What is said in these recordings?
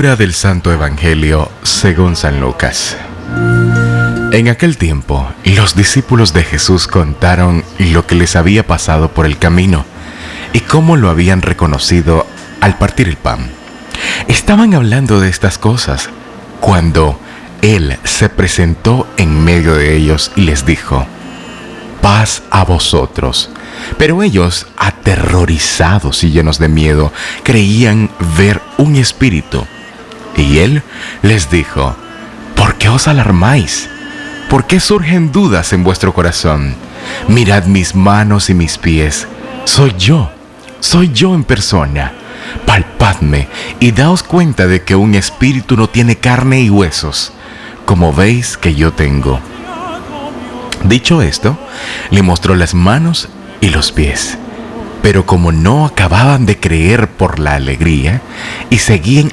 Del Santo Evangelio según San Lucas. En aquel tiempo, los discípulos de Jesús contaron lo que les había pasado por el camino y cómo lo habían reconocido al partir el pan. Estaban hablando de estas cosas cuando Él se presentó en medio de ellos y les dijo, paz a vosotros. Pero ellos, aterrorizados y llenos de miedo, creían ver un espíritu. Y él les dijo, ¿por qué os alarmáis? ¿Por qué surgen dudas en vuestro corazón? Mirad mis manos y mis pies. Soy yo, soy yo en persona. Palpadme y daos cuenta de que un espíritu no tiene carne y huesos, como veis que yo tengo. Dicho esto, le mostró las manos y los pies. Pero como no acababan de creer por la alegría y seguían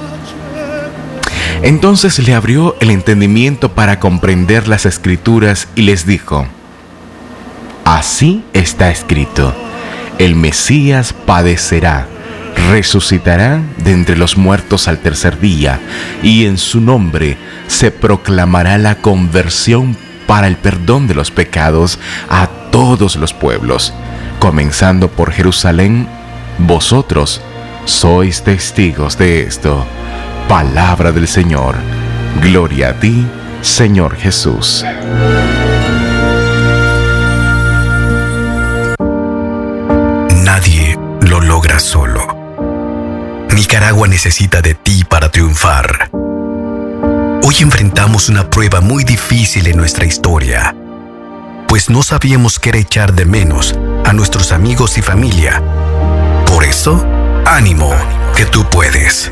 Entonces le abrió el entendimiento para comprender las escrituras y les dijo, Así está escrito, el Mesías padecerá resucitará de entre los muertos al tercer día, y en su nombre se proclamará la conversión para el perdón de los pecados a todos los pueblos, comenzando por Jerusalén, vosotros sois testigos de esto. Palabra del Señor. Gloria a ti, Señor Jesús. Nadie lo logra solo Nicaragua necesita de ti para triunfar. Hoy enfrentamos una prueba muy difícil en nuestra historia, pues no sabíamos qué echar de menos a nuestros amigos y familia. Por eso, ánimo, que tú puedes.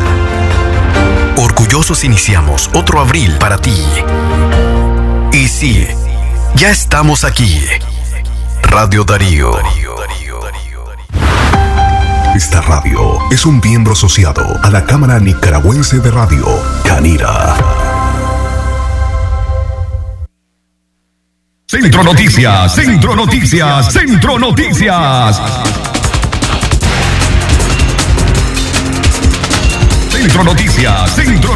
Orgullosos iniciamos otro abril para ti. Y sí, ya estamos aquí. Radio Darío. Esta radio es un miembro asociado a la Cámara Nicaragüense de Radio, Canira. Centro Noticias, Centro Noticias, Centro Noticias. Centro Noticias, Centro Noticias, Centro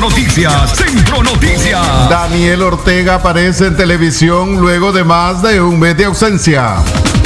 Noticias. Daniel Ortega aparece en televisión luego de más de un mes de ausencia.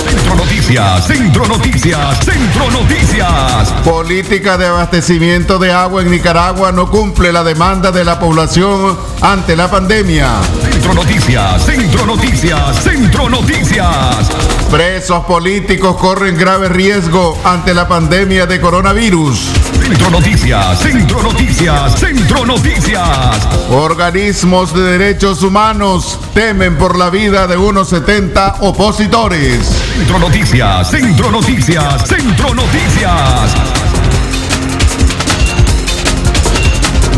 Centro Noticias, Centro Noticias, Centro Noticias. Política de abastecimiento de agua en Nicaragua no cumple la demanda de la población ante la pandemia. Centro Noticias, Centro Noticias, Centro Noticias. Presos políticos corren grave riesgo ante la pandemia de coronavirus. Centro Noticias, Centro Noticias, Centro Noticias. Organismos de derechos humanos temen por la vida de unos 70 opositores. Centro Noticias, Centro Noticias, Centro Noticias.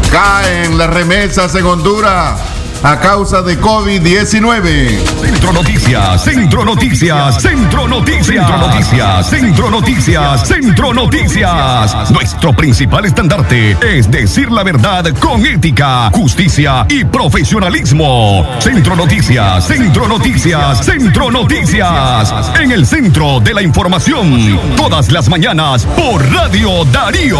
Caen las remesas en Honduras a causa de COVID-19. Centro Noticias, Centro Noticias, Centro Noticias, Centro Noticias, Centro Noticias, Centro Noticias. Nuestro principal estandarte es decir la verdad con ética, justicia y profesionalismo. Centro Noticias, Centro Noticias, Centro Noticias. En el centro de la información, todas las mañanas por Radio Darío.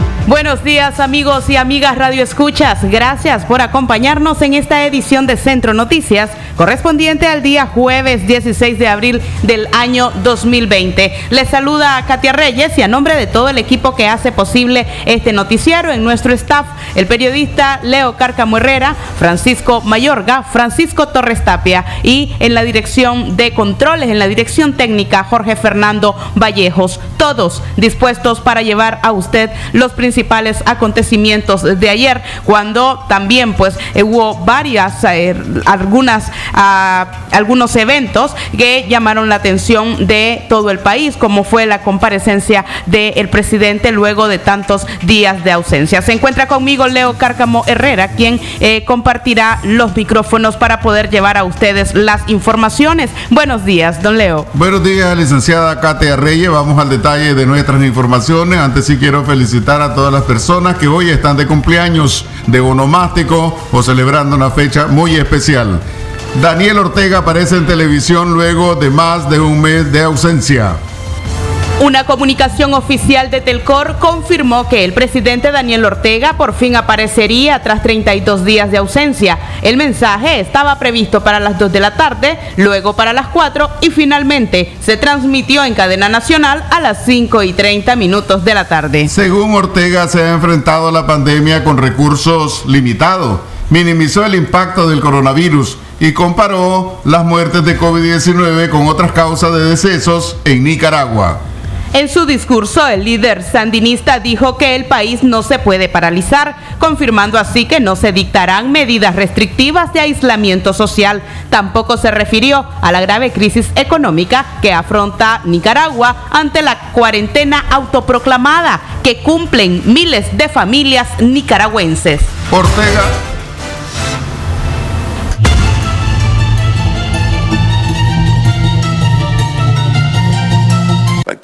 Buenos días amigos y amigas Radio Escuchas. Gracias por acompañarnos en esta edición de Centro Noticias correspondiente al día jueves 16 de abril del año 2020. Les saluda a Katia Reyes y a nombre de todo el equipo que hace posible este noticiero en nuestro staff, el periodista Leo Cárcamo Herrera, Francisco Mayorga, Francisco Torres Tapia y en la dirección de controles, en la dirección técnica Jorge Fernando Vallejos. Todos dispuestos para llevar a usted los principales principales acontecimientos de ayer, cuando también pues eh, hubo varias, eh, algunas, ah, algunos eventos que llamaron la atención de todo el país, como fue la comparecencia del presidente luego de tantos días de ausencia. Se encuentra conmigo Leo Cárcamo Herrera, quien eh, compartirá los micrófonos para poder llevar a ustedes las informaciones. Buenos días, don Leo. Buenos días, licenciada Katia Reyes. Vamos al detalle de nuestras informaciones. Antes sí quiero felicitar a todos todas las personas que hoy están de cumpleaños, de onomástico o celebrando una fecha muy especial. Daniel Ortega aparece en televisión luego de más de un mes de ausencia. Una comunicación oficial de Telcor confirmó que el presidente Daniel Ortega por fin aparecería tras 32 días de ausencia. El mensaje estaba previsto para las 2 de la tarde, luego para las 4 y finalmente se transmitió en cadena nacional a las 5 y 30 minutos de la tarde. Según Ortega, se ha enfrentado a la pandemia con recursos limitados, minimizó el impacto del coronavirus y comparó las muertes de COVID-19 con otras causas de decesos en Nicaragua. En su discurso, el líder sandinista dijo que el país no se puede paralizar, confirmando así que no se dictarán medidas restrictivas de aislamiento social. Tampoco se refirió a la grave crisis económica que afronta Nicaragua ante la cuarentena autoproclamada que cumplen miles de familias nicaragüenses.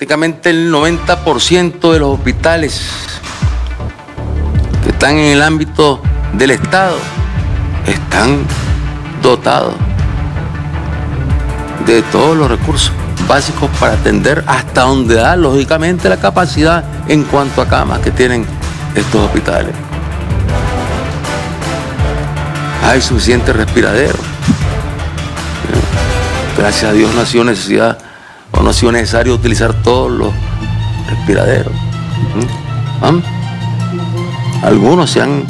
Prácticamente el 90% de los hospitales que están en el ámbito del Estado están dotados de todos los recursos básicos para atender hasta donde da lógicamente la capacidad en cuanto a camas que tienen estos hospitales. Hay suficiente respiradero. Gracias a Dios no ha sido necesidad no ha sido necesario utilizar todos los respiraderos. ¿Ah? Algunos se han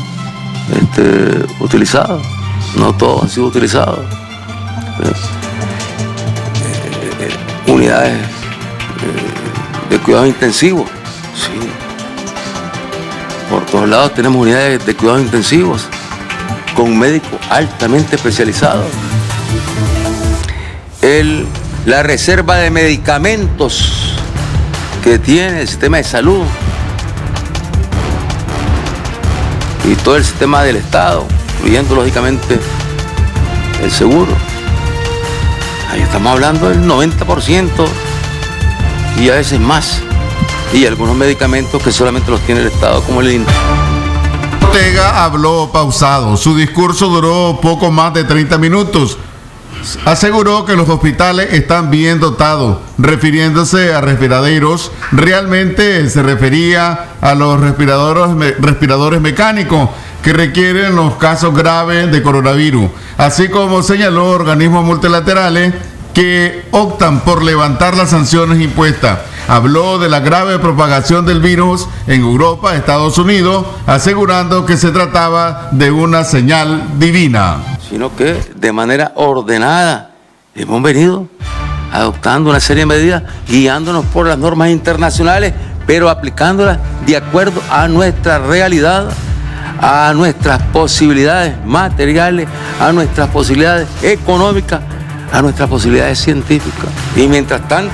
este, utilizado, no todos han sido utilizados. Eh, eh, unidades eh, de cuidados intensivos, sí. Por todos lados tenemos unidades de cuidados intensivos con médicos altamente especializados. El la reserva de medicamentos que tiene el sistema de salud y todo el sistema del Estado, incluyendo lógicamente el seguro. Ahí estamos hablando del 90% y a veces más. Y algunos medicamentos que solamente los tiene el Estado, como el INTA. Ortega habló pausado. Su discurso duró poco más de 30 minutos aseguró que los hospitales están bien dotados, refiriéndose a respiraderos, realmente se refería a los respiradores, mecánicos que requieren los casos graves de coronavirus, así como señaló organismos multilaterales que optan por levantar las sanciones impuestas. Habló de la grave propagación del virus en Europa, Estados Unidos, asegurando que se trataba de una señal divina sino que de manera ordenada hemos venido adoptando una serie de medidas, guiándonos por las normas internacionales, pero aplicándolas de acuerdo a nuestra realidad, a nuestras posibilidades materiales, a nuestras posibilidades económicas, a nuestras posibilidades científicas. Y mientras tanto,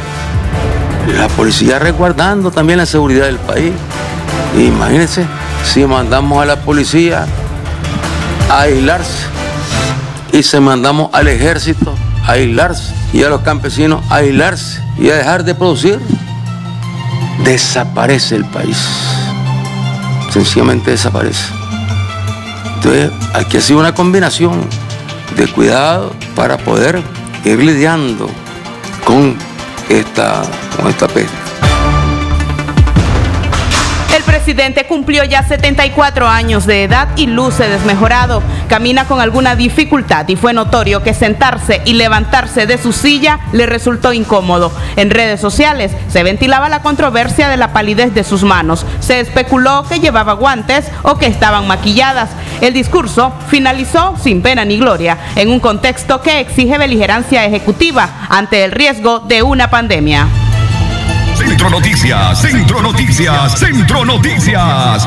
la policía resguardando también la seguridad del país. Imagínense si mandamos a la policía a aislarse y se mandamos al ejército a aislarse y a los campesinos a aislarse y a dejar de producir, desaparece el país. Sencillamente desaparece. Entonces, aquí ha sido una combinación de cuidado para poder ir lidiando con esta, con esta peste. Presidente cumplió ya 74 años de edad y luce desmejorado. Camina con alguna dificultad y fue notorio que sentarse y levantarse de su silla le resultó incómodo. En redes sociales se ventilaba la controversia de la palidez de sus manos. Se especuló que llevaba guantes o que estaban maquilladas. El discurso finalizó sin pena ni gloria en un contexto que exige beligerancia ejecutiva ante el riesgo de una pandemia. Centro Noticias, Centro Noticias, Centro Noticias.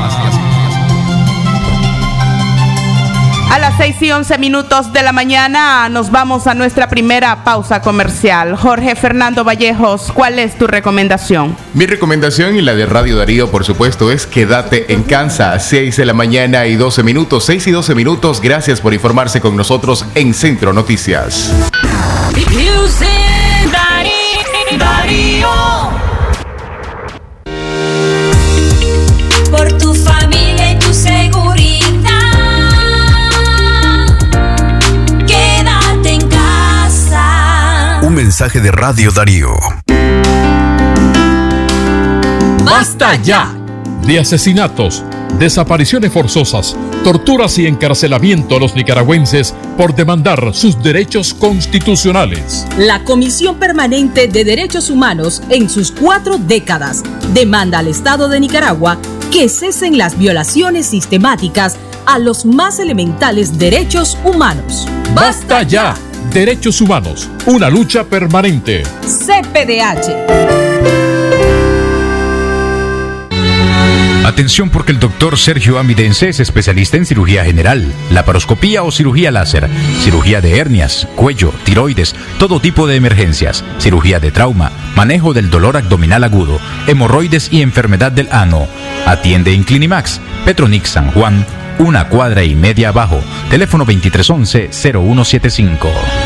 A las 6 y 11 minutos de la mañana nos vamos a nuestra primera pausa comercial. Jorge Fernando Vallejos, ¿cuál es tu recomendación? Mi recomendación y la de Radio Darío, por supuesto, es quédate en casa. 6 de la mañana y 12 minutos. 6 y 12 minutos. Gracias por informarse con nosotros en Centro Noticias. Mensaje de Radio Darío. ¡Basta ya! De asesinatos, desapariciones forzosas, torturas y encarcelamiento a los nicaragüenses por demandar sus derechos constitucionales. La Comisión Permanente de Derechos Humanos, en sus cuatro décadas, demanda al Estado de Nicaragua que cesen las violaciones sistemáticas a los más elementales derechos humanos. ¡Basta ya! Derechos humanos, una lucha permanente. CPDH. Atención porque el doctor Sergio Amidense es especialista en cirugía general, laparoscopía o cirugía láser, cirugía de hernias, cuello, tiroides, todo tipo de emergencias, cirugía de trauma, manejo del dolor abdominal agudo, hemorroides y enfermedad del ano. Atiende en Clinimax, Petronix San Juan, una cuadra y media abajo. Teléfono 2311-0175.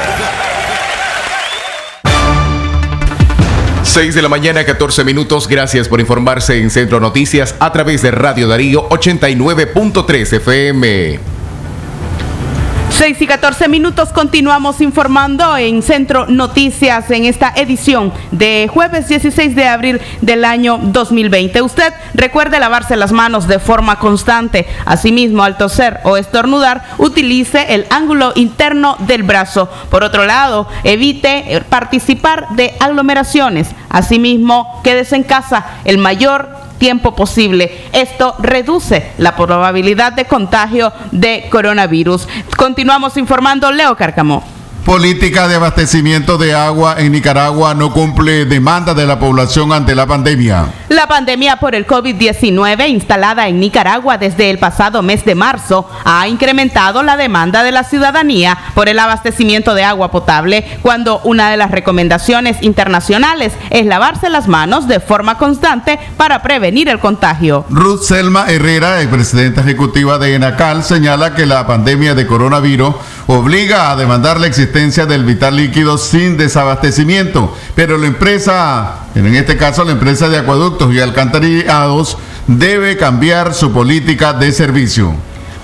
6 de la mañana, 14 minutos. Gracias por informarse en Centro Noticias a través de Radio Darío 89.3 FM. 6 y 14 minutos continuamos informando en Centro Noticias en esta edición de jueves 16 de abril del año 2020. Usted recuerde lavarse las manos de forma constante. Asimismo, al toser o estornudar, utilice el ángulo interno del brazo. Por otro lado, evite eh, participar de aglomeraciones. Asimismo, quédese en casa el mayor tiempo posible. Esto reduce la probabilidad de contagio de coronavirus. Continuamos informando, Leo Cárcamo. Política de abastecimiento de agua en Nicaragua no cumple demanda de la población ante la pandemia. La pandemia por el COVID-19 instalada en Nicaragua desde el pasado mes de marzo ha incrementado la demanda de la ciudadanía por el abastecimiento de agua potable cuando una de las recomendaciones internacionales es lavarse las manos de forma constante para prevenir el contagio. Ruth Selma Herrera, presidenta ejecutiva de ENACAL, señala que la pandemia de coronavirus obliga a demandar la existencia del vital líquido sin desabastecimiento, pero la empresa, en este caso la empresa de acueductos y alcantarillados, debe cambiar su política de servicio.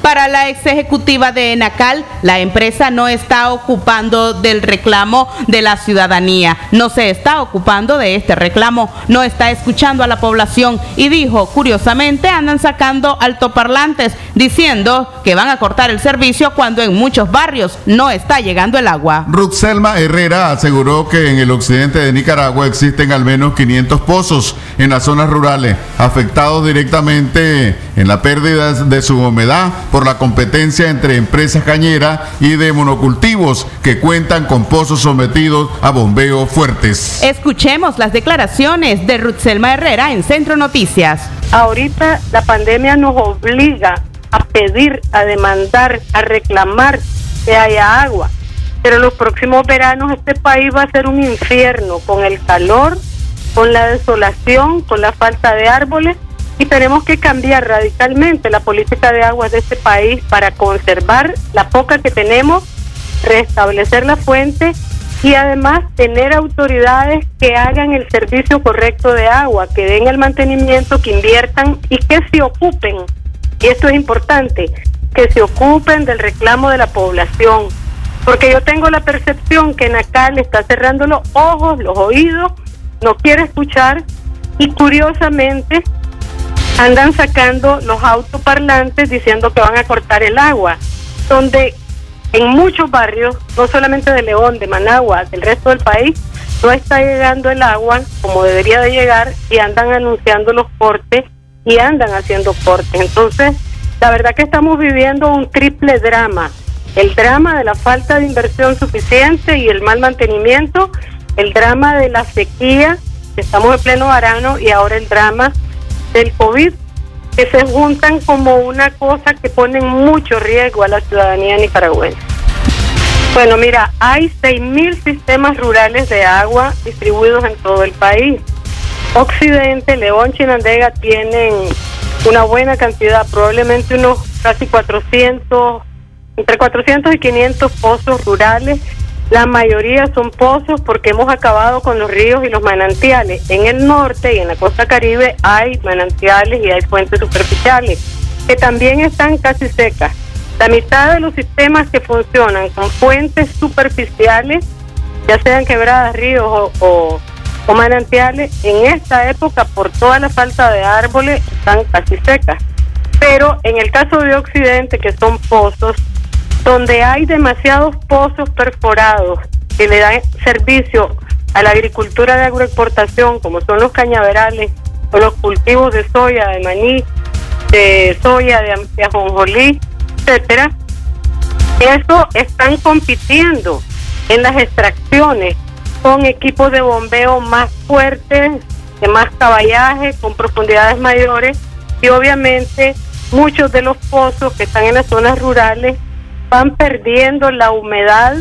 Para la ex ejecutiva de Enacal, la empresa no está ocupando del reclamo de la ciudadanía, no se está ocupando de este reclamo, no está escuchando a la población y dijo, curiosamente, andan sacando altoparlantes diciendo que van a cortar el servicio cuando en muchos barrios no está llegando el agua. Ruth Selma Herrera aseguró que en el occidente de Nicaragua existen al menos 500 pozos en las zonas rurales afectados directamente en la pérdida de su humedad la competencia entre empresas cañeras y de monocultivos que cuentan con pozos sometidos a bombeo fuertes. Escuchemos las declaraciones de Rutzelma Herrera en Centro Noticias. Ahorita la pandemia nos obliga a pedir, a demandar, a reclamar que haya agua. Pero los próximos veranos este país va a ser un infierno con el calor, con la desolación, con la falta de árboles y tenemos que cambiar radicalmente la política de aguas de este país para conservar la poca que tenemos, restablecer la fuente y además tener autoridades que hagan el servicio correcto de agua, que den el mantenimiento, que inviertan y que se ocupen, y esto es importante, que se ocupen del reclamo de la población, porque yo tengo la percepción que Nacal está cerrando los ojos, los oídos, no quiere escuchar y curiosamente andan sacando los autoparlantes diciendo que van a cortar el agua, donde en muchos barrios, no solamente de León, de Managua, del resto del país, no está llegando el agua como debería de llegar y andan anunciando los cortes y andan haciendo cortes. Entonces, la verdad que estamos viviendo un triple drama. El drama de la falta de inversión suficiente y el mal mantenimiento, el drama de la sequía, estamos en pleno verano, y ahora el drama del COVID, que se juntan como una cosa que pone en mucho riesgo a la ciudadanía nicaragüense. Bueno, mira, hay 6.000 sistemas rurales de agua distribuidos en todo el país. Occidente, León, Chinandega tienen una buena cantidad, probablemente unos casi 400, entre 400 y 500 pozos rurales. La mayoría son pozos porque hemos acabado con los ríos y los manantiales. En el norte y en la costa caribe hay manantiales y hay fuentes superficiales que también están casi secas. La mitad de los sistemas que funcionan con fuentes superficiales, ya sean quebradas, ríos o, o o manantiales en esta época por toda la falta de árboles están casi secas. Pero en el caso de Occidente, que son pozos, donde hay demasiados pozos perforados que le dan servicio a la agricultura de agroexportación, como son los cañaverales o los cultivos de soya, de maní, de soya, de, ajonjolí, etcétera, eso están compitiendo en las extracciones con equipos de bombeo más fuertes, de más caballaje, con profundidades mayores y obviamente muchos de los pozos que están en las zonas rurales van perdiendo la humedad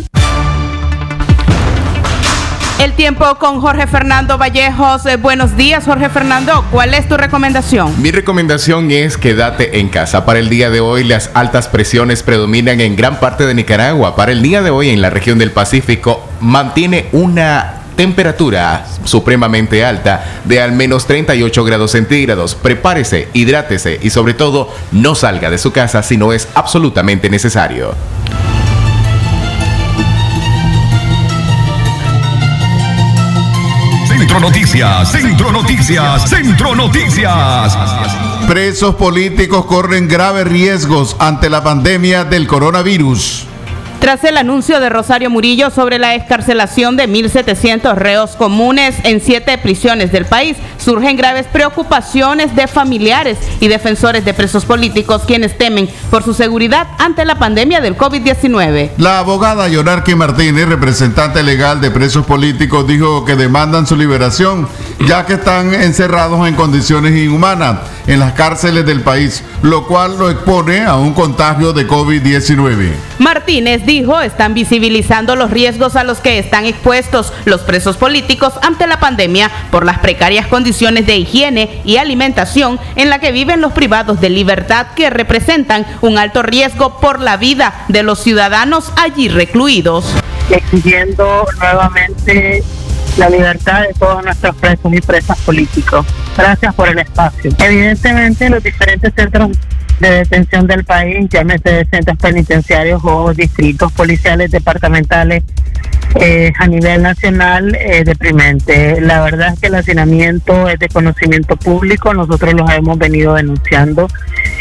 el tiempo con Jorge Fernando Vallejos. Eh, buenos días, Jorge Fernando. ¿Cuál es tu recomendación? Mi recomendación es quédate en casa. Para el día de hoy, las altas presiones predominan en gran parte de Nicaragua. Para el día de hoy, en la región del Pacífico, mantiene una temperatura supremamente alta de al menos 38 grados centígrados. Prepárese, hidrátese y sobre todo no salga de su casa si no es absolutamente necesario. Centro Noticias, Centro Noticias, Centro Noticias. Presos políticos corren graves riesgos ante la pandemia del coronavirus. Tras el anuncio de Rosario Murillo sobre la escarcelación de 1.700 reos comunes en siete prisiones del país, surgen graves preocupaciones de familiares y defensores de presos políticos quienes temen por su seguridad ante la pandemia del COVID-19. La abogada Yonarqui Martínez, representante legal de presos políticos, dijo que demandan su liberación, ya que están encerrados en condiciones inhumanas en las cárceles del país, lo cual lo expone a un contagio de COVID-19. Martínez dijo están visibilizando los riesgos a los que están expuestos los presos políticos ante la pandemia por las precarias condiciones de higiene y alimentación en la que viven los privados de libertad que representan un alto riesgo por la vida de los ciudadanos allí recluidos. exigiendo nuevamente la libertad de todos nuestros presos y presas políticos. Gracias por el espacio. Evidentemente, los diferentes centros de detención del país, llámese centros penitenciarios o distritos policiales departamentales eh, a nivel nacional, es deprimente. La verdad es que el hacinamiento es de conocimiento público, nosotros los hemos venido denunciando.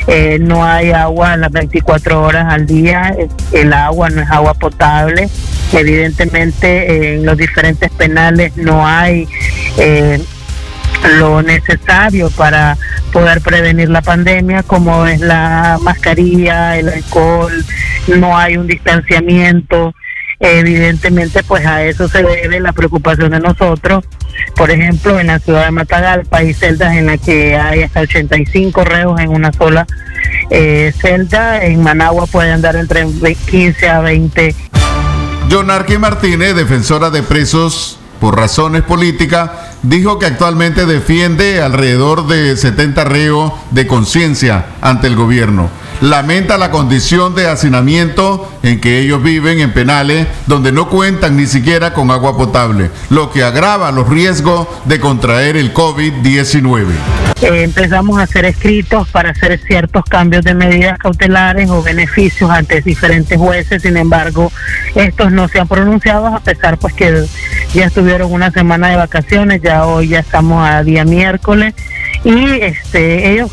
Eh, no hay agua a las 24 horas al día, eh, el agua no es agua potable. Evidentemente en los diferentes penales no hay lo necesario para poder prevenir la pandemia, como es la mascarilla, el alcohol, no hay un distanciamiento. Evidentemente, pues a eso se debe la preocupación de nosotros. Por ejemplo, en la ciudad de Matagalpa hay celdas en las que hay hasta 85 reos en una sola eh, celda. En Managua puede andar entre 15 a 20. Jonarqui Martínez, defensora de presos por razones políticas, dijo que actualmente defiende alrededor de 70 reos de conciencia ante el gobierno. Lamenta la condición de hacinamiento en que ellos viven en penales donde no cuentan ni siquiera con agua potable, lo que agrava los riesgos de contraer el COVID-19. Eh, empezamos a hacer escritos para hacer ciertos cambios de medidas cautelares o beneficios ante diferentes jueces, sin embargo, estos no se han pronunciado a pesar pues que ya estuvieron una semana de vacaciones, ya hoy ya estamos a día miércoles y este ellos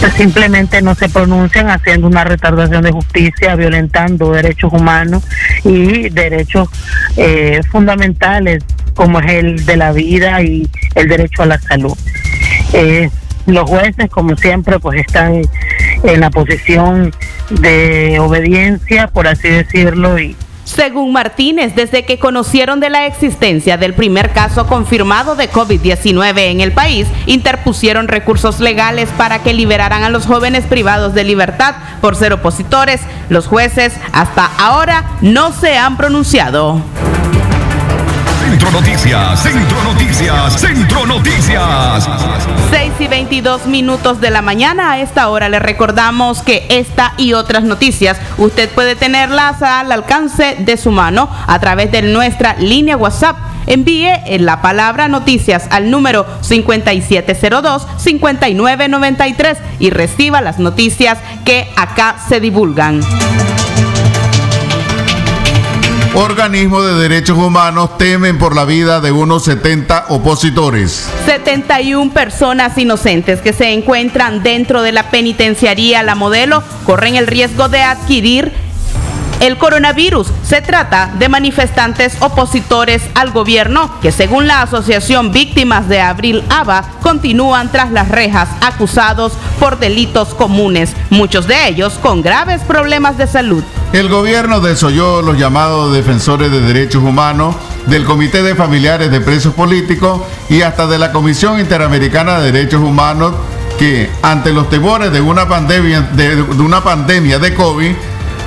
pues, simplemente no se pronuncian haciendo una retardación de justicia, violentando derechos humanos y derechos eh, fundamentales como es el de la vida y el derecho a la salud. Eh, los jueces, como siempre, pues están en la posición de obediencia, por así decirlo, y según Martínez, desde que conocieron de la existencia del primer caso confirmado de COVID-19 en el país, interpusieron recursos legales para que liberaran a los jóvenes privados de libertad por ser opositores. Los jueces hasta ahora no se han pronunciado. Centro Noticias, Centro Noticias, Centro Noticias. 6 y 22 minutos de la mañana. A esta hora le recordamos que esta y otras noticias usted puede tenerlas al alcance de su mano a través de nuestra línea WhatsApp. Envíe la palabra noticias al número 5702-5993 y reciba las noticias que acá se divulgan. Organismos de derechos humanos temen por la vida de unos 70 opositores. 71 personas inocentes que se encuentran dentro de la penitenciaría La Modelo corren el riesgo de adquirir el coronavirus. Se trata de manifestantes opositores al gobierno que según la Asociación Víctimas de Abril ABA continúan tras las rejas acusados por delitos comunes, muchos de ellos con graves problemas de salud. El gobierno desoyó los llamados defensores de derechos humanos del Comité de Familiares de Presos Políticos y hasta de la Comisión Interamericana de Derechos Humanos que ante los temores de una pandemia de, de una pandemia de COVID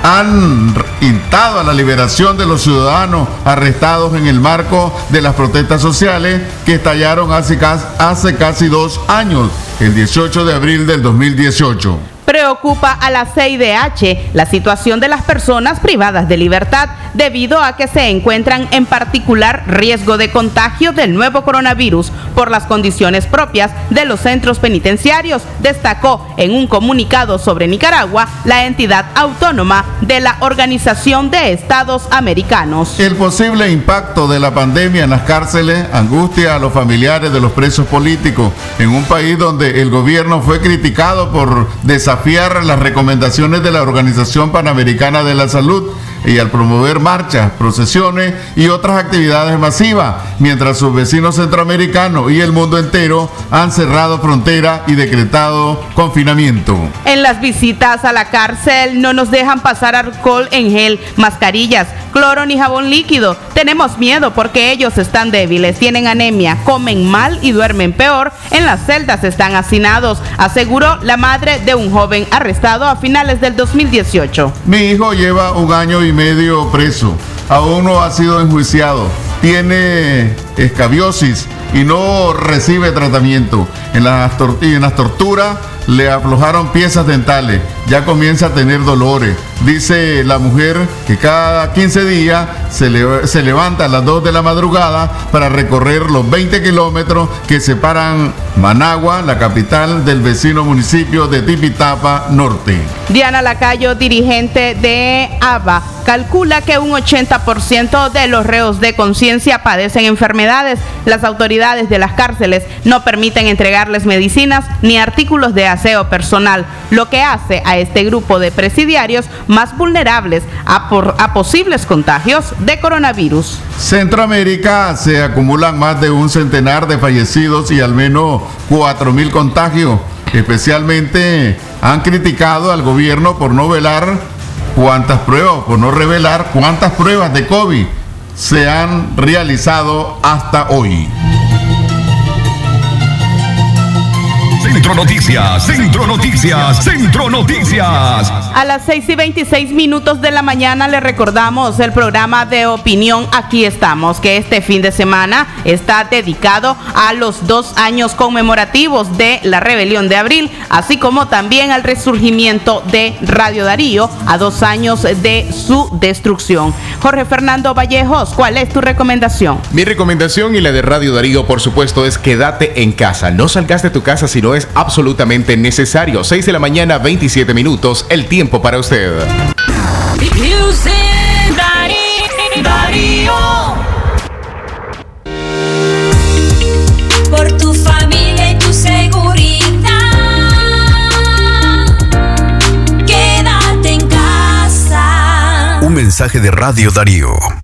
han instado a la liberación de los ciudadanos arrestados en el marco de las protestas sociales que estallaron hace, hace casi dos años, el 18 de abril del 2018. Preocupa a la CIDH la situación de las personas privadas de libertad debido a que se encuentran en particular riesgo de contagio del nuevo coronavirus por las condiciones propias de los centros penitenciarios, destacó en un comunicado sobre Nicaragua la entidad autónoma de la Organización de Estados Americanos. El posible impacto de la pandemia en las cárceles angustia a los familiares de los presos políticos en un país donde el gobierno fue criticado por desafiar las recomendaciones de la Organización Panamericana de la Salud y al promover marchas, procesiones y otras actividades masivas, mientras sus vecinos centroamericanos y el mundo entero han cerrado frontera y decretado confinamiento. En las visitas a la cárcel no nos dejan pasar alcohol en gel, mascarillas, cloro ni jabón líquido. Tenemos miedo porque ellos están débiles, tienen anemia, comen mal y duermen peor. En las celdas están hacinados, aseguró la madre de un joven arrestado a finales del 2018. Mi hijo lleva un año y medio preso, aún no ha sido enjuiciado, tiene escabiosis y no recibe tratamiento. En las, en las torturas le aflojaron piezas dentales, ya comienza a tener dolores. Dice la mujer que cada 15 días se, levanta a las 2 de la madrugada para recorrer los 20 kilómetros que separan Managua, la capital del vecino municipio de Tipitapa Norte. Diana Lacayo, dirigente de ABA, calcula que un 80% de los reos de conciencia padecen enfermedades. Las autoridades de las cárceles no permiten entregar entregarles medicinas ni artículos de aseo personal, lo que hace a este grupo de presidiarios más vulnerables a, a posibles contagios de coronavirus. Centroamérica se acumulan más de un centenar de fallecidos y al menos 4.000 contagios. Especialmente han criticado al gobierno por no velar cuántas pruebas, por no revelar cuántas pruebas de COVID se han realizado hasta hoy. Centro Noticias, Centro Noticias, Centro Noticias. A las 6 y 26 minutos de la mañana le recordamos el programa de opinión Aquí estamos, que este fin de semana está dedicado a los dos años conmemorativos de la rebelión de abril, así como también al resurgimiento de Radio Darío a dos años de su destrucción. Jorge Fernando Vallejos, ¿cuál es tu recomendación? Mi recomendación y la de Radio Darío, por supuesto, es quédate en casa. No salgas de tu casa si no es absolutamente necesario. 6 de la mañana, 27 minutos, el tiempo para usted. Por tu familia y tu seguridad. Quédate en casa. Un mensaje de Radio Darío.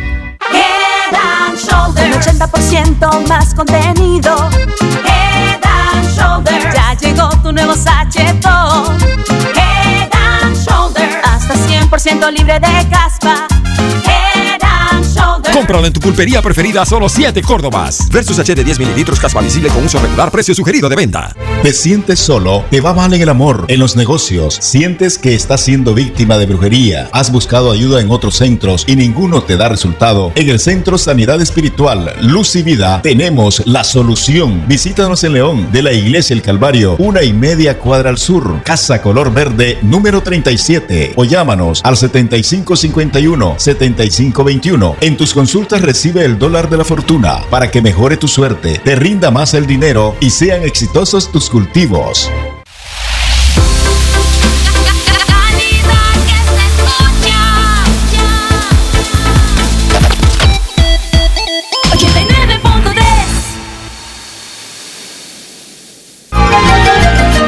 Head and Shoulders. Un 80% más contenido. Head and Shoulders. Ya llegó tu nuevo sachetón. Head and Shoulders. Hasta 100% libre de caspa. Head and Shoulders. Cómpralo en tu pulpería preferida a solo 7 Córdobas. Versus H de 10 mililitros caspa visible con uso regular, precio sugerido de venta. ¿Te sientes solo? ¿Te va mal en el amor? ¿En los negocios? ¿Sientes que estás siendo víctima de brujería? ¿Has buscado ayuda en otros centros y ninguno te da resultado? En el Centro Sanidad Espiritual Luz y Vida tenemos la solución. Visítanos en León, de la Iglesia El Calvario, una y media cuadra al sur, Casa Color Verde, número 37. O llámanos al 7551-7521. En tus consultas recibe el dólar de la fortuna para que mejore tu suerte, te rinda más el dinero y sean exitosos tus cultivos.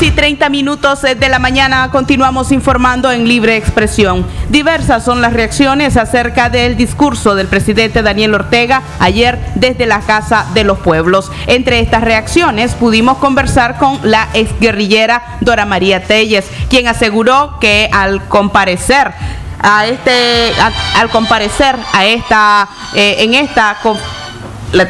6 y 30 minutos de la mañana continuamos informando en libre expresión. Diversas son las reacciones acerca del discurso del presidente Daniel Ortega ayer desde la Casa de los Pueblos. Entre estas reacciones pudimos conversar con la exguerrillera Dora María Telles, quien aseguró que al comparecer a este al comparecer a esta eh, en esta la-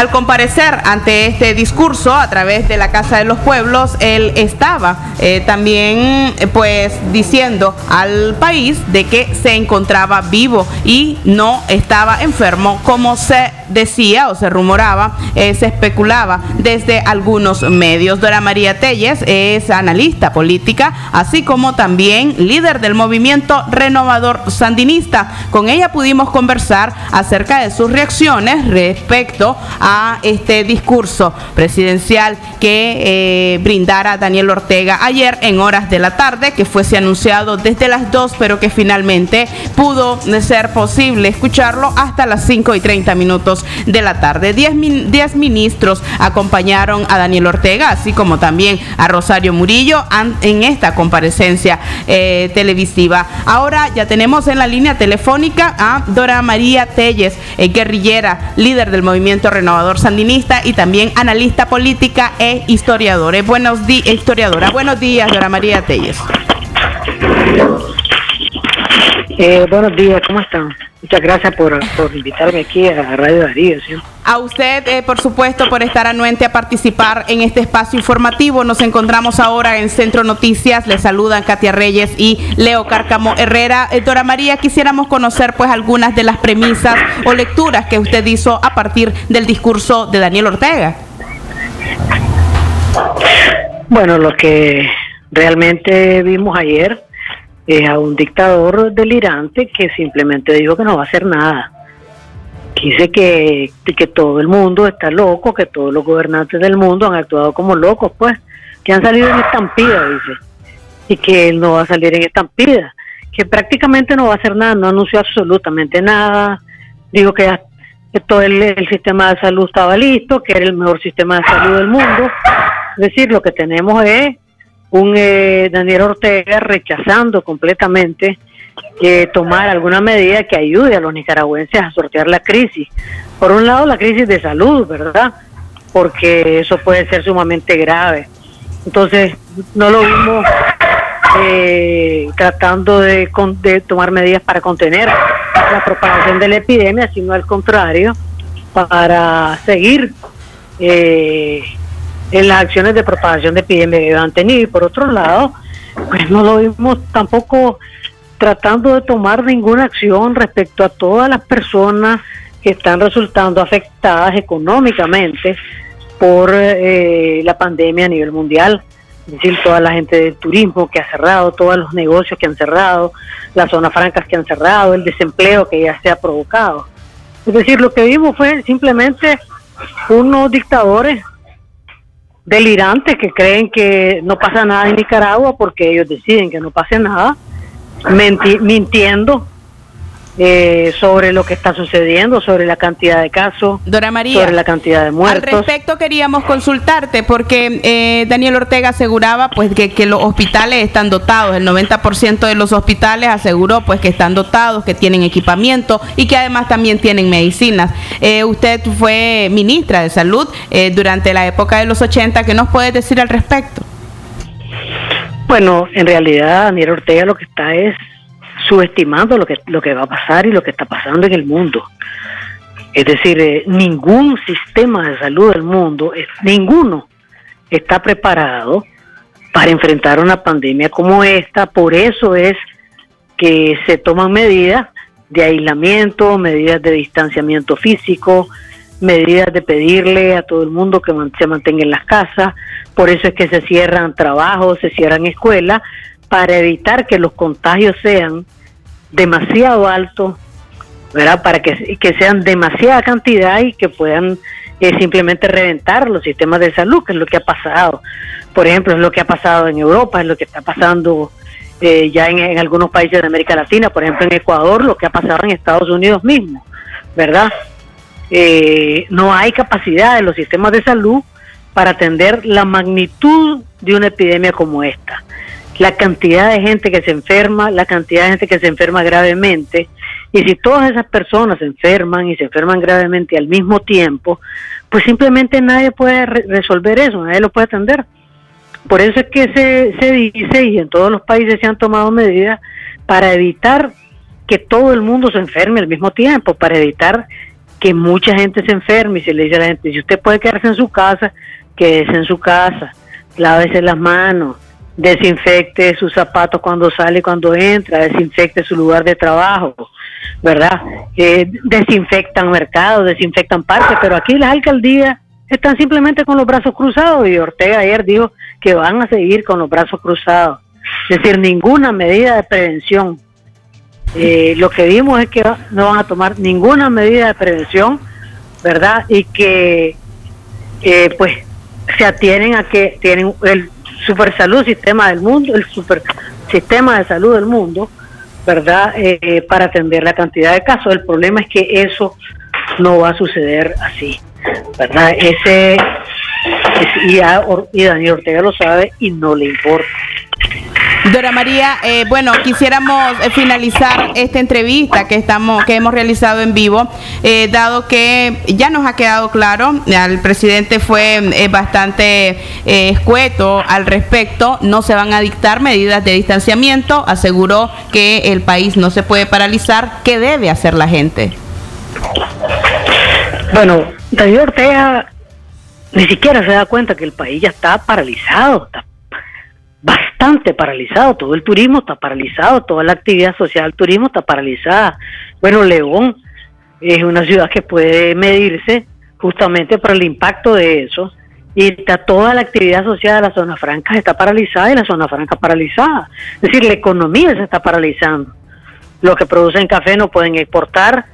Al comparecer ante este discurso a través de la Casa de los Pueblos, él estaba eh, también eh, pues diciendo al país de que se encontraba vivo y no estaba enfermo como se decía o se rumoraba, eh, se especulaba desde algunos medios. Dora María Telles es analista política, así como también líder del movimiento renovador sandinista. Con ella pudimos conversar acerca de sus reacciones respecto a este discurso presidencial que eh, brindara Daniel Ortega ayer en horas de la tarde, que fuese anunciado desde las 2, pero que finalmente pudo ser posible escucharlo hasta las 5 y 30 minutos de la tarde. 10 ministros acompañaron a Daniel Ortega, así como también a Rosario Murillo en esta comparecencia eh, televisiva. Ahora ya tenemos en la línea telefónica a Dora María Telles, eh, guerrillera, líder del movimiento renovador sandinista y también analista política e historiadora. Buenos días, historiadora. Buenos días, Dora María Telles. Eh, buenos días, ¿cómo están? Muchas gracias por, invitarme aquí a Radio Darío. A usted, eh, por supuesto, por estar anuente a participar en este espacio informativo. Nos encontramos ahora en Centro Noticias. Le saludan Katia Reyes y Leo Cárcamo Herrera. Eh, Dora María, quisiéramos conocer pues algunas de las premisas o lecturas que usted hizo a partir del discurso de Daniel Ortega. Bueno, lo que realmente vimos ayer es a un dictador delirante que simplemente dijo que no va a hacer nada. Dice que, que todo el mundo está loco, que todos los gobernantes del mundo han actuado como locos, pues, que han salido en estampida, dice, y que él no va a salir en estampida, que prácticamente no va a hacer nada, no anunció absolutamente nada, dijo que, que todo el, el sistema de salud estaba listo, que era el mejor sistema de salud del mundo. Es decir, lo que tenemos es un eh, Daniel Ortega rechazando completamente que tomar alguna medida que ayude a los nicaragüenses a sortear la crisis. Por un lado, la crisis de salud, ¿verdad? Porque eso puede ser sumamente grave. Entonces, no lo vimos eh, tratando de, de, tomar medidas para contener la propagación de la epidemia, sino al contrario, para seguir eh, en las acciones de propagación de epidemia que han tenido. Y por otro lado, pues no lo vimos tampoco tratando de tomar ninguna acción respecto a todas las personas que están resultando afectadas económicamente por eh, la pandemia a nivel mundial. Es decir, toda la gente del turismo que ha cerrado, todos los negocios que han cerrado, las zonas francas que han cerrado, el desempleo que ya se ha provocado. Es decir, lo que vimos fue simplemente unos dictadores delirantes que creen que no pasa nada en Nicaragua porque ellos deciden que no pase nada, mintiendo eh, sobre lo que está sucediendo, sobre la cantidad de casos, Dora María, sobre la cantidad de muertos. Al respecto queríamos consultarte porque eh, Daniel Ortega aseguraba pues que, que, los hospitales están dotados, el 90% de los hospitales aseguró pues que están dotados, que tienen equipamiento y que además también tienen medicinas. Eh, usted fue ministra de Salud durante la época de los 80, ¿qué nos puede decir al respecto? Bueno, en realidad Daniel Ortega lo que está es subestimando lo que, lo que va a pasar y lo que está pasando en el mundo. Es decir, eh, ningún sistema de salud del mundo, ninguno, está preparado para enfrentar una pandemia como esta. Por eso es que se toman medidas de aislamiento, medidas de distanciamiento físico, medidas de pedirle a todo el mundo que se mantenga en las casas. Por eso es que se cierran trabajos, se cierran escuelas, para evitar que los contagios sean demasiado altos, ¿verdad? Para que, sean demasiada cantidad y que puedan eh, simplemente reventar los sistemas de salud, que es lo que ha pasado. Por ejemplo, es lo que ha pasado en Europa, es lo que está pasando eh, ya en, algunos países de América Latina, por ejemplo en Ecuador, lo que ha pasado en Estados Unidos mismo, ¿verdad? Eh, no hay capacidad de los sistemas de salud para atender la magnitud de una epidemia como esta la cantidad de gente que se enferma, la cantidad de gente que se enferma gravemente. Y si todas esas personas se enferman y se enferman gravemente al mismo tiempo, pues simplemente nadie puede resolver eso, nadie lo puede atender. Por eso es que se, se dice y en todos los países se han tomado medidas para evitar que todo el mundo se enferme al mismo tiempo, para evitar que mucha gente se enferma y se le dice a la gente, si usted puede quedarse en su casa, quédese en su casa, lávese las manos, desinfecte sus zapatos cuando sale cuando entra, desinfecte su lugar de trabajo, ¿verdad? Eh, desinfectan mercados, desinfectan parques, pero aquí las alcaldías están simplemente con los brazos cruzados y Ortega ayer dijo que van a seguir con los brazos cruzados. Es decir, ninguna medida de prevención. Eh, lo que vimos es que no van a tomar ninguna medida de prevención, ¿verdad? Y que eh, pues se atienen a que tienen el super salud sistema del mundo, el super sistema de salud del mundo, ¿verdad? Eh, para atender la cantidad de casos. El problema es que eso no va a suceder así, ¿verdad? Ese, y, y Daniel Ortega lo sabe y no le importa. Dora María, eh, bueno, quisiéramos eh, finalizar esta entrevista que estamos, que hemos realizado en vivo, eh, dado que ya nos ha quedado claro, el presidente fue bastante escueto al respecto, no se van a dictar medidas de distanciamiento, aseguró que el país no se puede paralizar, ¿qué debe hacer la gente? Bueno, David Ortega ni siquiera se da cuenta que el país ya está paralizado, está bastante paralizado, todo el turismo está paralizado, toda la actividad social del turismo está paralizada. Bueno, León es una ciudad que puede medirse justamente por el impacto de eso y está toda la actividad social de la zona franca está paralizada y la zona franca paralizada. Es decir, la economía se está paralizando. Los que producen café no pueden exportar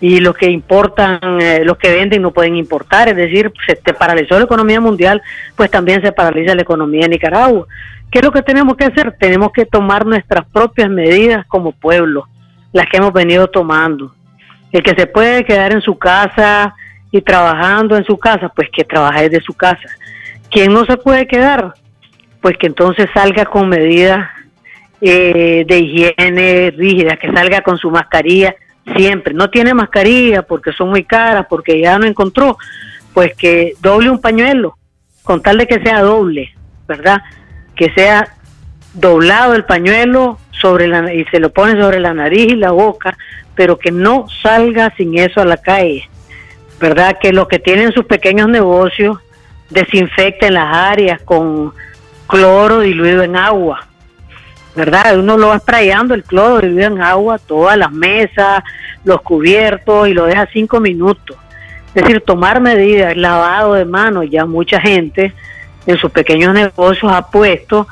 y los que importan, eh, los que venden no pueden importar. Es decir, se paralizó la economía mundial, pues también se paraliza la economía de Nicaragua. ¿Qué es lo que tenemos que hacer? Tenemos que tomar nuestras propias medidas como pueblo, las que hemos venido tomando. El que se puede quedar en su casa y trabajando en su casa, pues que trabaje desde su casa. Quien no se puede quedar, pues que entonces salga con medidas eh, de higiene rígidas, que salga con su mascarilla siempre. No tiene mascarilla porque son muy caras, porque ya no encontró, pues que doble un pañuelo, con tal de que sea doble, ¿verdad? Que sea doblado el pañuelo sobre la, y se lo pone sobre la nariz y la boca, pero que no salga sin eso a la calle. ¿Verdad? Que los que tienen sus pequeños negocios desinfecten las áreas con cloro diluido en agua. ¿Verdad? Uno lo va sprayando el cloro diluido en agua, todas las mesas, los cubiertos y lo deja cinco minutos. Es decir, tomar medidas, lavado de manos, ya mucha gente en sus pequeños negocios ha puesto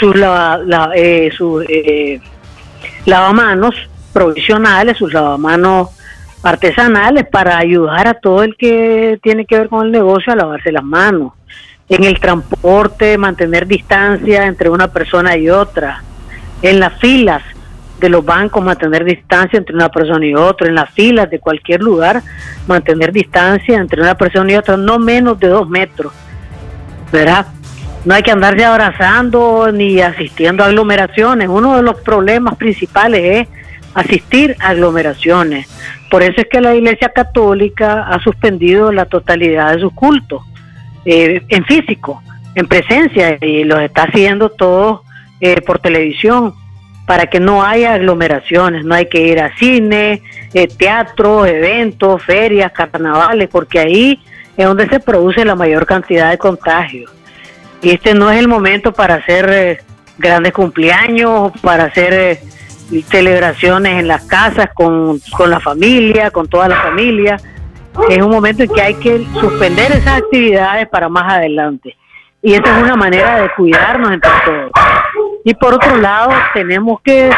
sus, eh, eh, lavamanos provisionales, sus lavamanos artesanales para ayudar a todo el que tiene que ver con el negocio a lavarse las manos. En el transporte, mantener distancia entre una persona y otra. En las filas de los bancos, mantener distancia entre una persona y otra. En las filas de cualquier lugar, mantener distancia entre una persona y otra, no menos de dos metros ¿verdad? No hay que andarse abrazando ni asistiendo a aglomeraciones. Uno de los problemas principales es asistir a aglomeraciones. Por eso es que la Iglesia Católica ha suspendido la totalidad de sus cultos eh, en físico, en presencia, y los está haciendo todos eh, por televisión para que no haya aglomeraciones, no hay que ir a cine, eh, teatro, eventos, ferias, carnavales, porque ahí es donde se produce la mayor cantidad de contagios. Y este no es el momento para hacer eh, grandes cumpleaños, para hacer eh, celebraciones en las casas con, con la familia, con toda la familia. Es un momento en que hay que suspender esas actividades para más adelante. Y esa es una manera de cuidarnos entre todos. Y por otro lado, tenemos que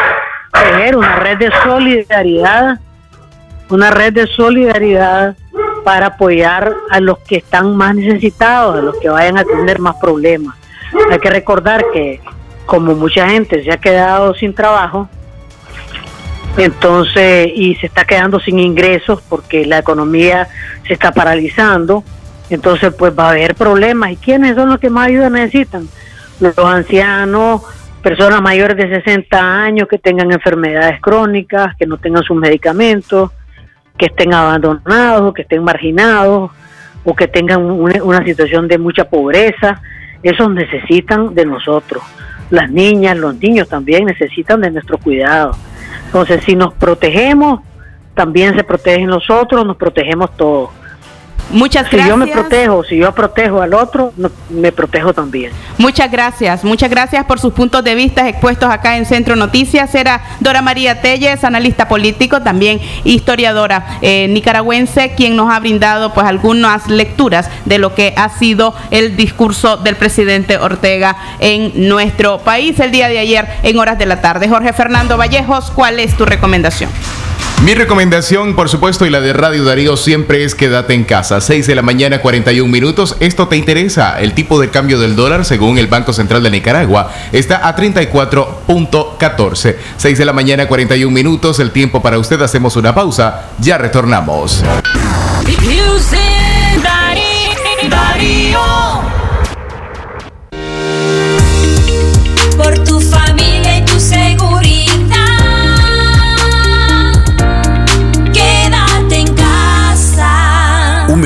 tener una red de solidaridad, una red de solidaridad para apoyar a los que están más necesitados, a los que vayan a tener más problemas. Hay que recordar que como mucha gente se ha quedado sin trabajo, entonces, y se está quedando sin ingresos porque la economía se está paralizando, entonces pues va a haber problemas. ¿Y quiénes son los que más ayuda necesitan? Los ancianos, personas mayores de 60 años que tengan enfermedades crónicas, que no tengan sus medicamentos, que estén abandonados, que estén marginados o que tengan una, situación de mucha pobreza. Esos necesitan de nosotros. Las niñas, los niños también necesitan de nuestro cuidado. Entonces, si nos protegemos, también se protegen los otros, nos protegemos todos. Muchas Si gracias. yo me protejo, si yo protejo al otro, me protejo también. Muchas gracias, muchas gracias por sus puntos de vista expuestos acá en Centro Noticias. Era Dora María Telles, analista político, también historiadora eh, nicaragüense, quien nos ha brindado pues algunas lecturas de lo que ha sido el discurso del presidente Ortega en nuestro país el día de ayer en horas de la tarde. Jorge Fernando Vallejos, ¿cuál es tu recomendación? Mi recomendación, por supuesto, y la de Radio Darío siempre es quédate en casa. 6 de la mañana, 41 minutos. ¿Esto te interesa? El tipo de cambio del dólar, según el Banco Central de Nicaragua, está a 34.14. 6 de la mañana, 41 minutos. El tiempo para usted. Hacemos una pausa. Ya retornamos.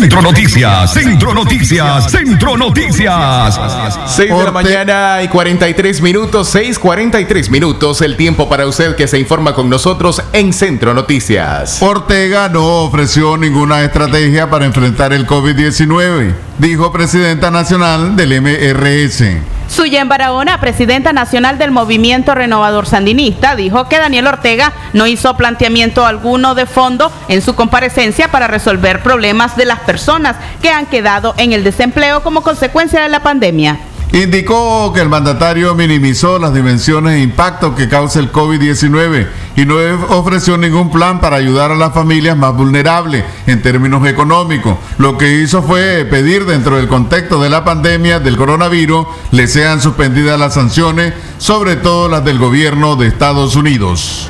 Centro Noticias, Centro Noticias, Centro Noticias. 6 de la mañana y 43 minutos, 6:43 minutos, el tiempo para usted que se informa con nosotros en Centro Noticias. Ortega no ofreció ninguna estrategia para enfrentar el COVID-19, dijo presidenta nacional del MRS. Suyen Barahona, presidenta nacional del Movimiento Renovador Sandinista, dijo que Daniel Ortega no hizo planteamiento alguno de fondo en su comparecencia para resolver problemas de las personas que han quedado en el desempleo como consecuencia de la pandemia. Indicó que el mandatario minimizó las dimensiones e impactos que causa el COVID-19 y no ofreció ningún plan para ayudar a las familias más vulnerables en términos económicos. Lo que hizo fue pedir dentro del contexto de la pandemia del coronavirus le sean suspendidas las sanciones, sobre todo las del gobierno de Estados Unidos.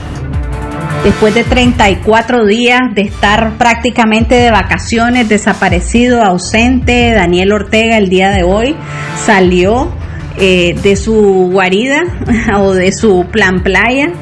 Después de 34 días de estar prácticamente de vacaciones, desaparecido, ausente, Daniel Ortega el día de hoy salió eh, de su guarida o de su plan playa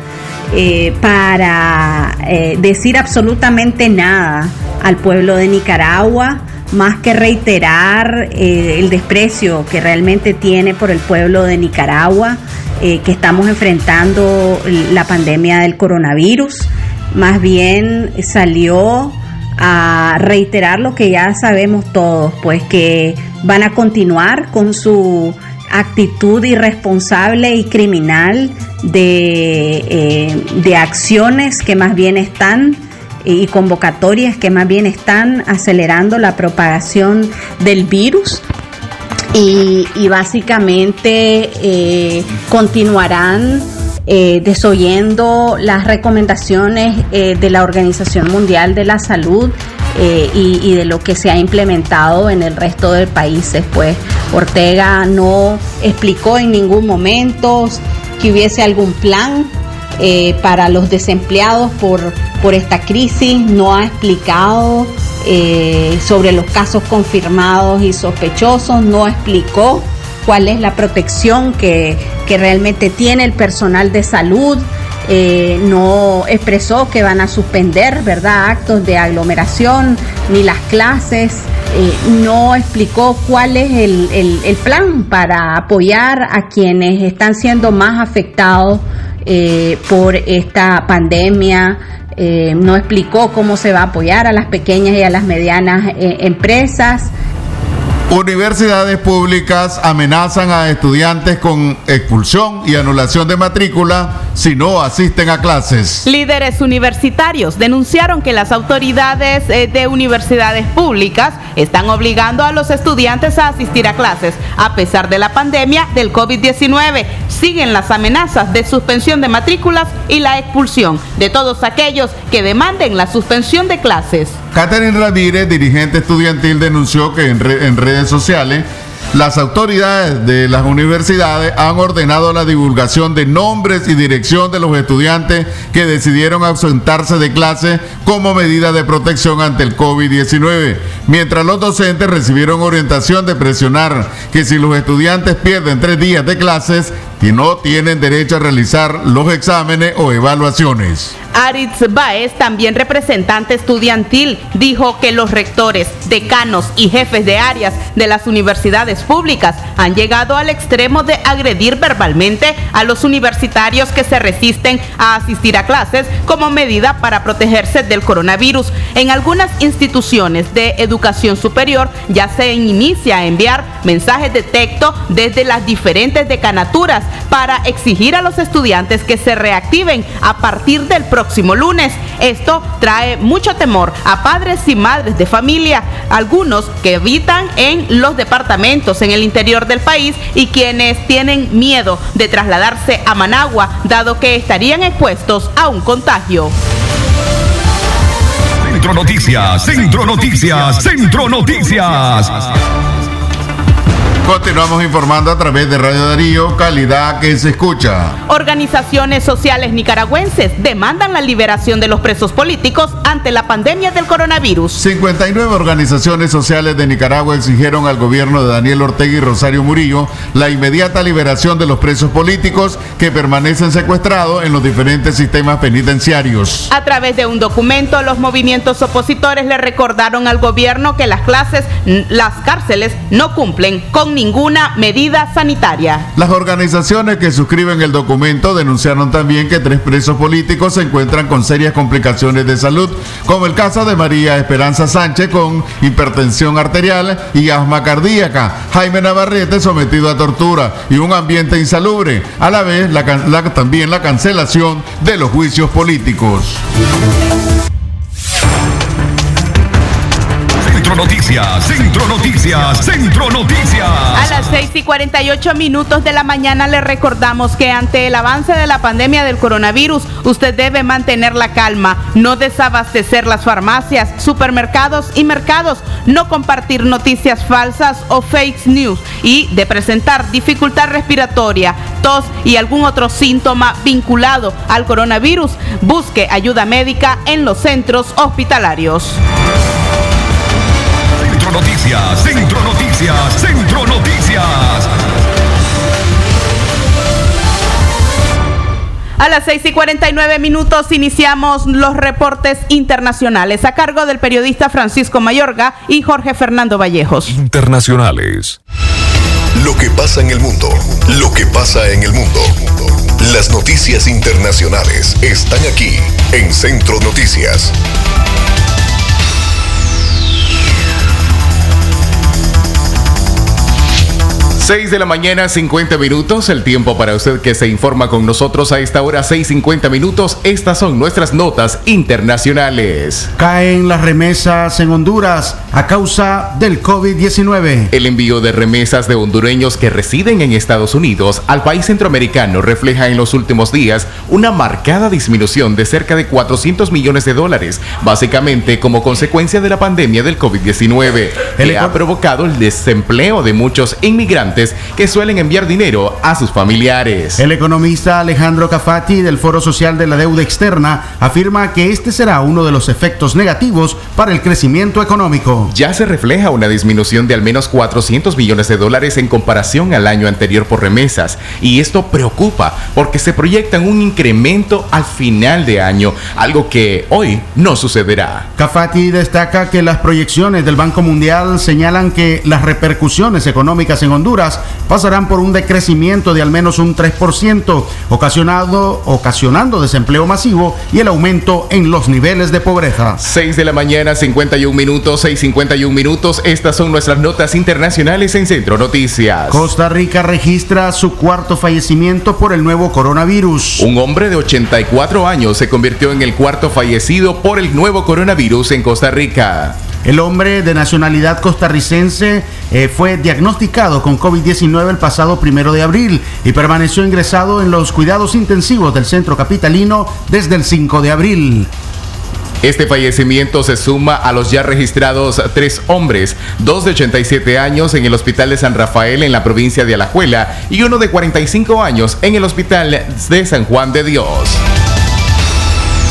eh, para eh, decir absolutamente nada al pueblo de Nicaragua, más que reiterar eh, el desprecio que realmente tiene por el pueblo de Nicaragua, eh, que estamos enfrentando la pandemia del coronavirus. Más bien salió a reiterar lo que ya sabemos todos, pues que van a continuar con su actitud irresponsable y criminal de, eh, de acciones que más bien están y convocatorias que más bien están acelerando la propagación del virus y, y básicamente eh, continuarán eh, desoyendo las recomendaciones eh, de la Organización Mundial de la Salud eh, y, y de lo que se ha implementado en el resto de países. Pues Ortega no explicó en ningún momento que hubiese algún plan eh, para los desempleados por, por esta crisis, no ha explicado eh, sobre los casos confirmados y sospechosos, no explicó cuál es la protección que, que realmente tiene el personal de salud. eh, no expresó que van a suspender verdad actos de aglomeración ni las clases no explicó cuál es el- el plan para apoyar a quienes están siendo más afectados eh, por esta pandemia eh, no explicó cómo se va a apoyar a las pequeñas y a las medianas eh, empresas Universidades públicas amenazan a estudiantes con expulsión y anulación de matrícula si no asisten a clases. Líderes universitarios denunciaron que las autoridades eh, de universidades públicas están obligando a los estudiantes a asistir a clases a pesar de la pandemia del COVID-19. Siguen las amenazas de suspensión de matrículas y la expulsión de todos aquellos que demanden la suspensión de clases. Catherine Ramírez, dirigente estudiantil, denunció que en, en redes sociales las autoridades de las universidades han ordenado la divulgación de nombres y dirección de los estudiantes que decidieron ausentarse de clase como medida de protección ante el COVID-19, mientras los docentes recibieron orientación de presionar que si los estudiantes pierden tres días de clases, no tienen derecho a realizar los exámenes o evaluaciones. Aritz Baez, también representante estudiantil, dijo que los rectores, decanos y jefes de áreas de las universidades públicas han llegado al extremo de agredir verbalmente a los universitarios que se resisten a asistir a clases como medida para protegerse del coronavirus. En algunas instituciones de educación superior ya se inicia a enviar mensajes de texto desde las diferentes decanaturas para exigir a los estudiantes que se reactiven a partir del próximo lunes. Esto trae mucho temor a padres y madres de familia, algunos que habitan en los departamentos en el interior del país y quienes tienen miedo de trasladarse a Managua, dado que estarían expuestos a un contagio. Centro Noticias, Centro Noticias, Centro Noticias. Continuamos informando a través de Radio Darío, calidad que se escucha. Organizaciones sociales nicaragüenses demandan la liberación de los presos políticos ante la pandemia del coronavirus. 59 organizaciones sociales de Nicaragua exigieron al gobierno de Daniel Ortega y Rosario Murillo la inmediata liberación de los presos políticos que permanecen secuestrados en los diferentes sistemas penitenciarios. A través de un documento, los movimientos opositores le recordaron al gobierno que las clases, las cárceles no cumplen con ninguna medida sanitaria. Las organizaciones que suscriben el documento denunciaron también que tres presos políticos se encuentran con serias complicaciones de salud, como el caso de María Esperanza Sánchez con hipertensión arterial y asma cardíaca, Jaime Navarrete sometido a tortura y un ambiente insalubre, a la vez también la cancelación de los juicios políticos. Centro Noticias, Centro Noticias, Centro Noticias. A las 6 y 48 minutos de la mañana le recordamos que ante el avance de la pandemia del coronavirus, usted debe mantener la calma, no desabastecer las farmacias, supermercados y mercados, no compartir noticias falsas o fake news y de presentar dificultad respiratoria, tos y algún otro síntoma vinculado al coronavirus. Busque ayuda médica en los centros hospitalarios. Centro Noticias, Centro Noticias, Centro Noticias. A las 6 y 49 minutos iniciamos los reportes internacionales a cargo del periodista Francisco Mayorga y Jorge Fernando Vallejos. Internacionales. Lo que pasa en el mundo. Lo que pasa en el mundo. Las noticias internacionales están aquí en Centro Noticias. 6 de la mañana, 50 minutos, el tiempo para usted que se informa con nosotros a esta hora, 6.50 minutos. Estas son nuestras notas internacionales. Caen las remesas en Honduras a causa del COVID-19. El envío de remesas de hondureños que residen en Estados Unidos al país centroamericano refleja en los últimos días una marcada disminución de cerca de 400 millones de dólares, básicamente como consecuencia de la pandemia del COVID-19, que ha provocado el desempleo de muchos inmigrantes que suelen enviar dinero a sus familiares. El economista Alejandro Cafati del Foro Social de la Deuda Externa afirma que este será uno de los efectos negativos para el crecimiento económico. Ya se refleja una disminución de al menos 400 millones de dólares en comparación al año anterior por remesas y esto preocupa porque se proyecta un incremento al final de año, algo que hoy no sucederá. Cafati destaca que las proyecciones del Banco Mundial señalan que las repercusiones económicas en Honduras pasarán por un decrecimiento de al menos un 3%, ocasionado, ocasionando desempleo masivo y el aumento en los niveles de pobreza. 6 de la mañana, 51 minutos, 6.51 minutos. Estas son nuestras notas internacionales en Centro Noticias. Costa Rica registra su cuarto fallecimiento por el nuevo coronavirus. Un hombre de 84 años se convirtió en el cuarto fallecido por el nuevo coronavirus en Costa Rica. El hombre de nacionalidad costarricense eh, fue diagnosticado con COVID-19 el pasado primero de abril y permaneció ingresado en los cuidados intensivos del centro capitalino desde el 5 de abril. Este fallecimiento se suma a los ya registrados tres hombres, dos de 87 años en el Hospital de San Rafael en la provincia de Alajuela y uno de 45 años en el Hospital de San Juan de Dios.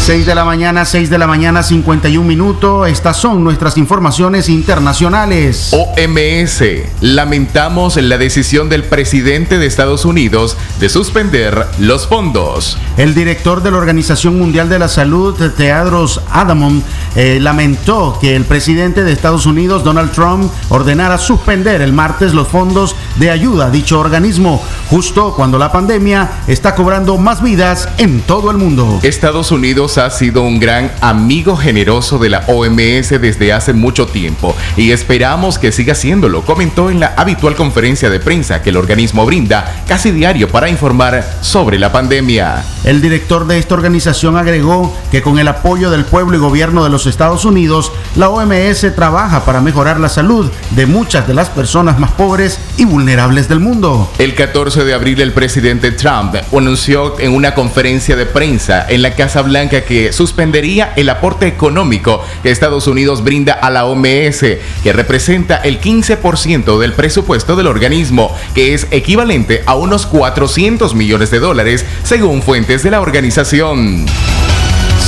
6 de la mañana, 6 de la mañana, 51 minutos. Estas son nuestras informaciones internacionales. OMS. Lamentamos la decisión del presidente de Estados Unidos de suspender los fondos. El director de la Organización Mundial de la Salud, Teadros Adamon, eh, lamentó que el presidente de Estados Unidos, Donald Trump, ordenara suspender el martes los fondos de ayuda a dicho organismo, justo cuando la pandemia está cobrando más vidas en todo el mundo. Estados Unidos ha sido un gran amigo generoso de la OMS desde hace mucho tiempo y esperamos que siga siéndolo, comentó en la habitual conferencia de prensa que el organismo brinda casi diario para informar sobre la pandemia. El director de esta organización agregó que con el apoyo del pueblo y gobierno de los Estados Unidos, la OMS trabaja para mejorar la salud de muchas de las personas más pobres y vulnerables del mundo. El 14 de abril el presidente Trump anunció en una conferencia de prensa en la Casa Blanca que suspendería el aporte económico que Estados Unidos brinda a la OMS, que representa el 15% del presupuesto del organismo, que es equivalente a unos 400 millones de dólares, según fuentes de la organización.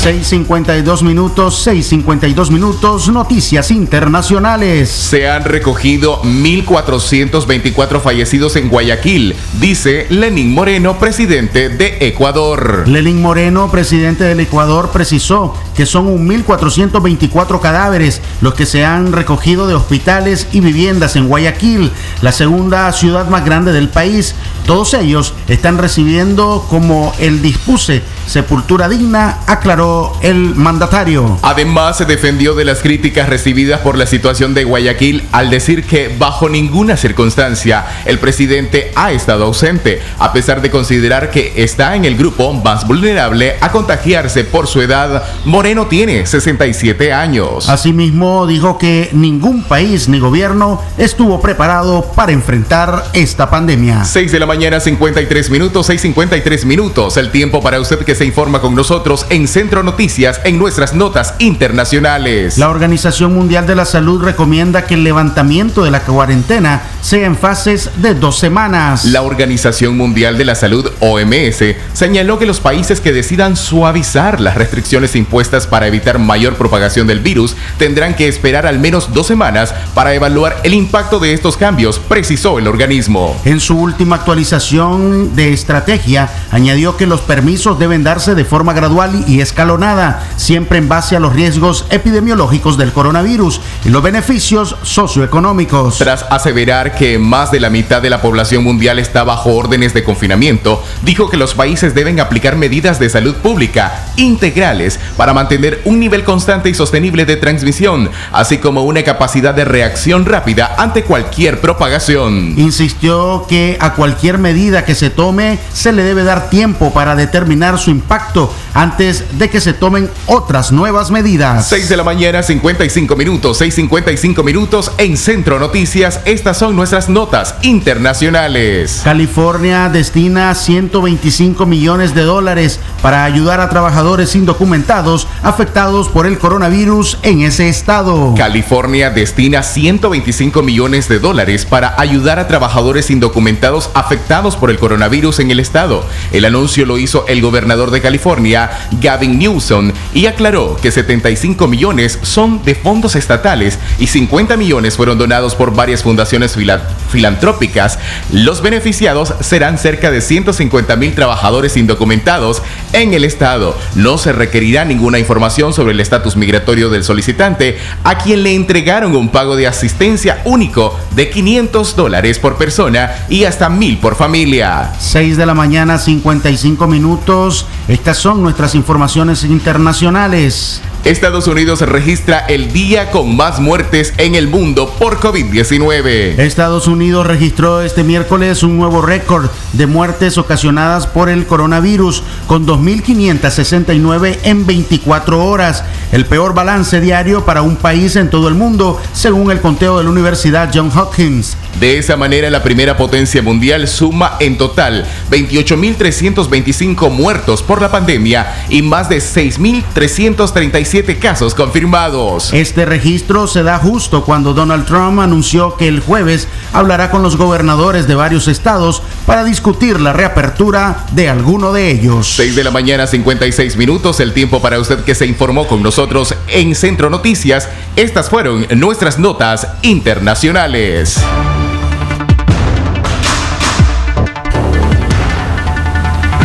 6.52 minutos, 6.52 minutos, noticias internacionales. Se han recogido 1.424 fallecidos en Guayaquil, dice Lenín Moreno, presidente de Ecuador. Lenín Moreno, presidente del Ecuador, precisó que son 1.424 cadáveres los que se han recogido de hospitales y viviendas en Guayaquil, la segunda ciudad más grande del país. Todos ellos están recibiendo como el dispuse sepultura digna, aclaró el mandatario. Además, se defendió de las críticas recibidas por la situación de Guayaquil al decir que bajo ninguna circunstancia el presidente ha estado ausente, a pesar de considerar que está en el grupo más vulnerable a contagiarse por su edad. Moreno tiene 67 años. Asimismo, dijo que ningún país ni gobierno estuvo preparado para enfrentar esta pandemia. 6 de la mañana, 53 minutos, 6.53 minutos. El tiempo para usted que se informa con nosotros en Centro Noticias en nuestras notas internacionales. La Organización Mundial de la Salud recomienda que el levantamiento de la cuarentena sea en fases de dos semanas. La Organización Mundial de la Salud, OMS, señaló que los países que decidan suavizar las restricciones impuestas para evitar mayor propagación del virus tendrán que esperar al menos dos semanas para evaluar el impacto de estos cambios, precisó el organismo. En su última actualización de estrategia, añadió que los permisos deben darse de forma gradual y escalonada, siempre en base a los riesgos epidemiológicos del coronavirus y los beneficios socioeconómicos. Tras aseverar que más de la mitad de la población mundial está bajo órdenes de confinamiento, dijo que los países deben aplicar medidas de salud pública integrales para mantener un nivel constante y sostenible de transmisión, así como una capacidad de reacción rápida ante cualquier propagación. Insistió que a cualquier medida que se tome se le debe dar tiempo para determinar su impacto antes de que se tomen otras nuevas medidas. 6 de la mañana, 55 minutos, 6.55 minutos en Centro Noticias. Estas son nuestras notas internacionales. California destina 125 millones de dólares para ayudar a trabajadores indocumentados afectados por el coronavirus en ese estado. California destina 125 millones de dólares para ayudar a trabajadores indocumentados afectados por el coronavirus en el estado. El anuncio lo hizo el gobernador de California, Gavin Newsom, y aclaró que 75 millones son de fondos estatales y 50 millones fueron donados por varias fundaciones fila filantrópicas. Los beneficiados serán cerca de 150 mil trabajadores indocumentados en el estado. No se requerirá ninguna información sobre el estatus migratorio del solicitante, a quien le entregaron un pago de asistencia único de 500 dólares por persona y hasta 1000 por familia. 6 de la mañana, 55 minutos. Estas son nuestras informaciones internacionales. Estados Unidos registra el día con más muertes en el mundo por COVID-19. Estados Unidos registró este miércoles un nuevo récord de muertes ocasionadas por el coronavirus, con 2.569 en 24 horas, el peor balance diario para un país en todo el mundo, según el conteo de la Universidad Johns Hopkins. De esa manera, la primera potencia mundial suma en total 28.325 muertos por la pandemia y más de 6.337 casos confirmados. Este registro se da justo cuando Donald Trump anunció que el jueves hablará con los gobernadores de varios estados para discutir la reapertura de alguno de ellos. 6 de la mañana, 56 minutos, el tiempo para usted que se informó con nosotros en Centro Noticias. Estas fueron nuestras notas internacionales.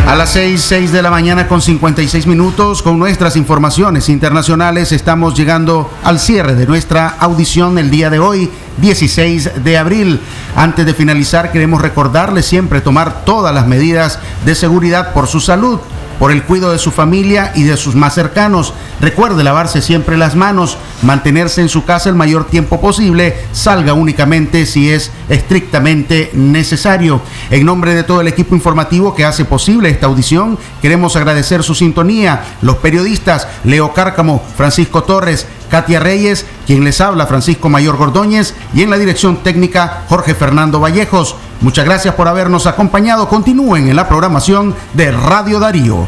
A las 6, 6 de la mañana con 56 minutos con nuestras informaciones internacionales estamos llegando al cierre de nuestra audición el día de hoy, 16 de abril. Antes de finalizar queremos recordarle siempre tomar todas las medidas de seguridad por su salud por el cuidado de su familia y de sus más cercanos. Recuerde lavarse siempre las manos, mantenerse en su casa el mayor tiempo posible, salga únicamente si es estrictamente necesario. En nombre de todo el equipo informativo que hace posible esta audición, queremos agradecer su sintonía, los periodistas Leo Cárcamo, Francisco Torres, Katia Reyes, quien les habla Francisco Mayor Gordóñez y en la dirección técnica Jorge Fernando Vallejos. Muchas gracias por habernos acompañado. Continúen en la programación de Radio Darío.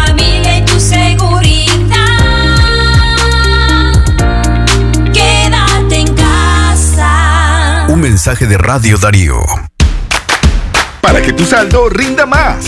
mensaje de Radio Darío. Para que tu saldo rinda más.